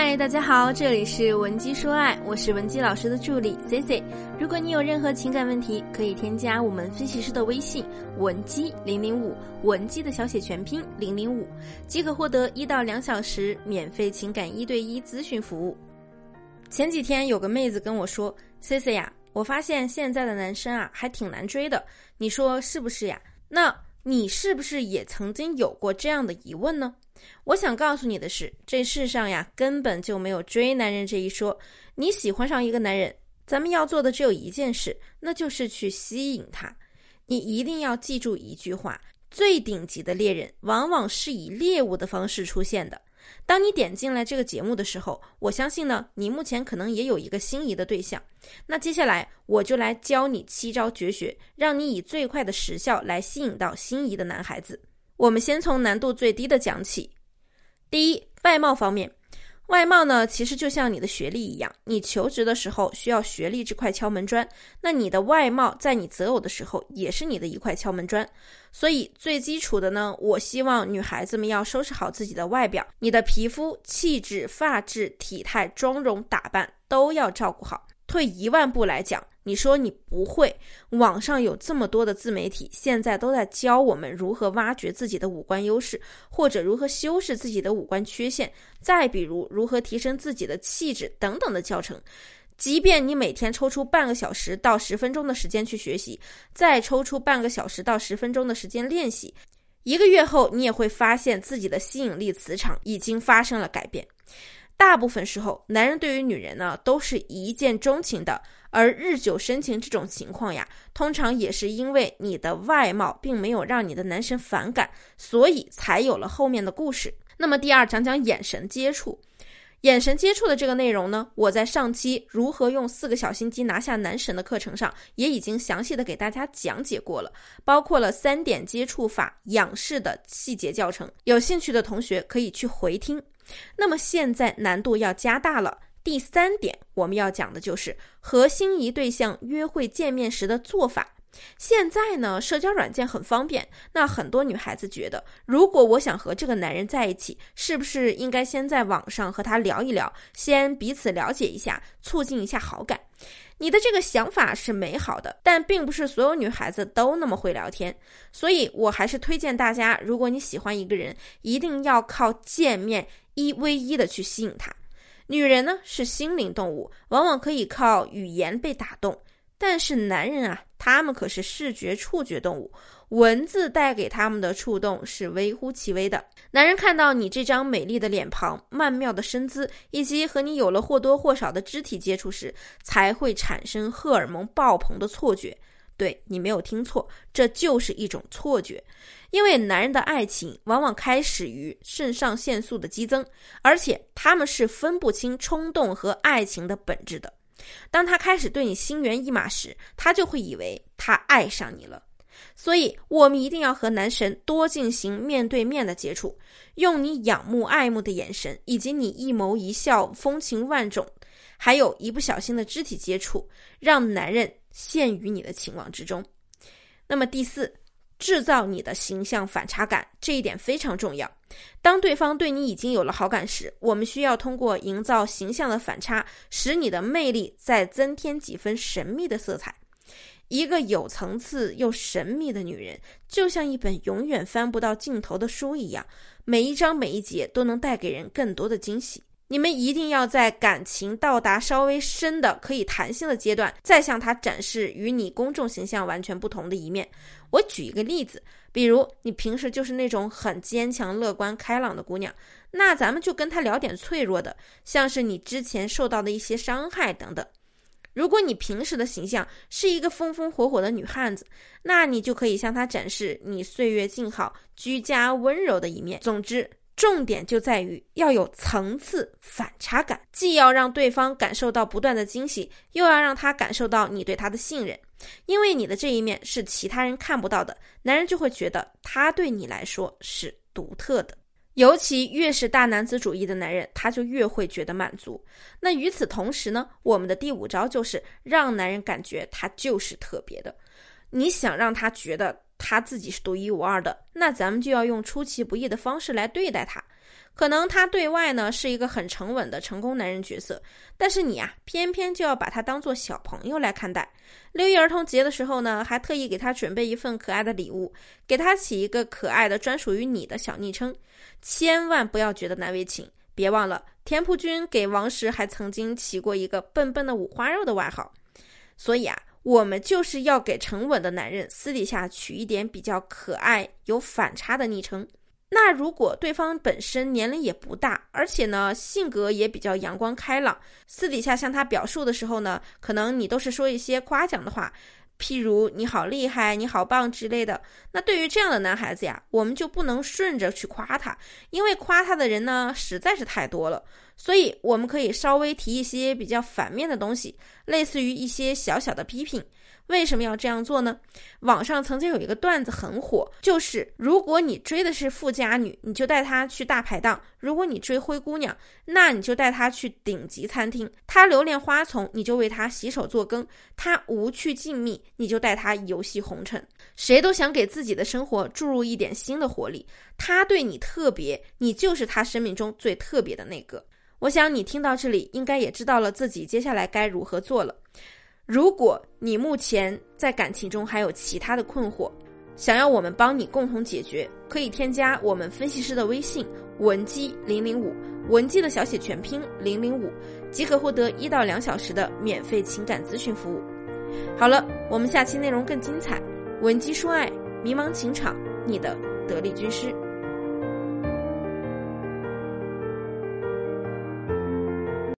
嗨，大家好，这里是文姬说爱，我是文姬老师的助理 C C。如果你有任何情感问题，可以添加我们分析师的微信文姬零零五，文姬的小写全拼零零五，即可获得一到两小时免费情感一对一咨询服务。前几天有个妹子跟我说：“C C 呀，我发现现在的男生啊还挺难追的，你说是不是呀？那你是不是也曾经有过这样的疑问呢？”我想告诉你的是，这世上呀根本就没有追男人这一说。你喜欢上一个男人，咱们要做的只有一件事，那就是去吸引他。你一定要记住一句话：最顶级的猎人往往是以猎物的方式出现的。当你点进来这个节目的时候，我相信呢，你目前可能也有一个心仪的对象。那接下来我就来教你七招绝学，让你以最快的时效来吸引到心仪的男孩子。我们先从难度最低的讲起。第一，外貌方面，外貌呢，其实就像你的学历一样，你求职的时候需要学历这块敲门砖，那你的外貌在你择偶的时候也是你的一块敲门砖。所以最基础的呢，我希望女孩子们要收拾好自己的外表，你的皮肤、气质、发质、体态、妆容打扮都要照顾好。退一万步来讲。你说你不会，网上有这么多的自媒体，现在都在教我们如何挖掘自己的五官优势，或者如何修饰自己的五官缺陷，再比如如何提升自己的气质等等的教程。即便你每天抽出半个小时到十分钟的时间去学习，再抽出半个小时到十分钟的时间练习，一个月后你也会发现自己的吸引力磁场已经发生了改变。大部分时候，男人对于女人呢都是一见钟情的。而日久生情这种情况呀，通常也是因为你的外貌并没有让你的男神反感，所以才有了后面的故事。那么第二，讲讲眼神接触。眼神接触的这个内容呢，我在上期如何用四个小心机拿下男神的课程上也已经详细的给大家讲解过了，包括了三点接触法、仰视的细节教程。有兴趣的同学可以去回听。那么现在难度要加大了。第三点，我们要讲的就是和心仪对象约会见面时的做法。现在呢，社交软件很方便，那很多女孩子觉得，如果我想和这个男人在一起，是不是应该先在网上和他聊一聊，先彼此了解一下，促进一下好感？你的这个想法是美好的，但并不是所有女孩子都那么会聊天，所以我还是推荐大家，如果你喜欢一个人，一定要靠见面一 v 一的去吸引他。女人呢是心灵动物，往往可以靠语言被打动，但是男人啊，他们可是视觉触觉动物，文字带给他们的触动是微乎其微的。男人看到你这张美丽的脸庞、曼妙的身姿，以及和你有了或多或少的肢体接触时，才会产生荷尔蒙爆棚的错觉。对你没有听错，这就是一种错觉。因为男人的爱情往往开始于肾上腺素的激增，而且他们是分不清冲动和爱情的本质的。当他开始对你心猿意马时，他就会以为他爱上你了。所以，我们一定要和男神多进行面对面的接触，用你仰慕爱慕的眼神，以及你一眸一笑风情万种，还有一不小心的肢体接触，让男人陷于你的情网之中。那么第四。制造你的形象反差感，这一点非常重要。当对方对你已经有了好感时，我们需要通过营造形象的反差，使你的魅力再增添几分神秘的色彩。一个有层次又神秘的女人，就像一本永远翻不到尽头的书一样，每一章每一节都能带给人更多的惊喜。你们一定要在感情到达稍微深的、可以谈心的阶段，再向他展示与你公众形象完全不同的一面。我举一个例子，比如你平时就是那种很坚强、乐观、开朗的姑娘，那咱们就跟他聊点脆弱的，像是你之前受到的一些伤害等等。如果你平时的形象是一个风风火火的女汉子，那你就可以向他展示你岁月静好、居家温柔的一面。总之。重点就在于要有层次反差感，既要让对方感受到不断的惊喜，又要让他感受到你对他的信任。因为你的这一面是其他人看不到的，男人就会觉得他对你来说是独特的。尤其越是大男子主义的男人，他就越会觉得满足。那与此同时呢，我们的第五招就是让男人感觉他就是特别的。你想让他觉得。他自己是独一无二的，那咱们就要用出其不意的方式来对待他。可能他对外呢是一个很沉稳的成功男人角色，但是你啊，偏偏就要把他当做小朋友来看待。六一儿童节的时候呢，还特意给他准备一份可爱的礼物，给他起一个可爱的专属于你的小昵称。千万不要觉得难为情，别忘了田朴珺给王石还曾经起过一个笨笨的五花肉的外号。所以啊。我们就是要给沉稳的男人私底下取一点比较可爱、有反差的昵称。那如果对方本身年龄也不大，而且呢性格也比较阳光开朗，私底下向他表述的时候呢，可能你都是说一些夸奖的话。譬如你好厉害，你好棒之类的。那对于这样的男孩子呀，我们就不能顺着去夸他，因为夸他的人呢实在是太多了。所以我们可以稍微提一些比较反面的东西，类似于一些小小的批评。为什么要这样做呢？网上曾经有一个段子很火，就是如果你追的是富家女，你就带她去大排档；如果你追灰姑娘，那你就带她去顶级餐厅。她留恋花丛，你就为她洗手做羹；她无趣静谧，你就带她游戏红尘。谁都想给自己的生活注入一点新的活力。他对你特别，你就是他生命中最特别的那个。我想你听到这里，应该也知道了自己接下来该如何做了。如果你目前在感情中还有其他的困惑，想要我们帮你共同解决，可以添加我们分析师的微信文姬零零五，文姬的小写全拼零零五，即可获得一到两小时的免费情感咨询服务。好了，我们下期内容更精彩，文姬说爱，迷茫情场，你的得力军师。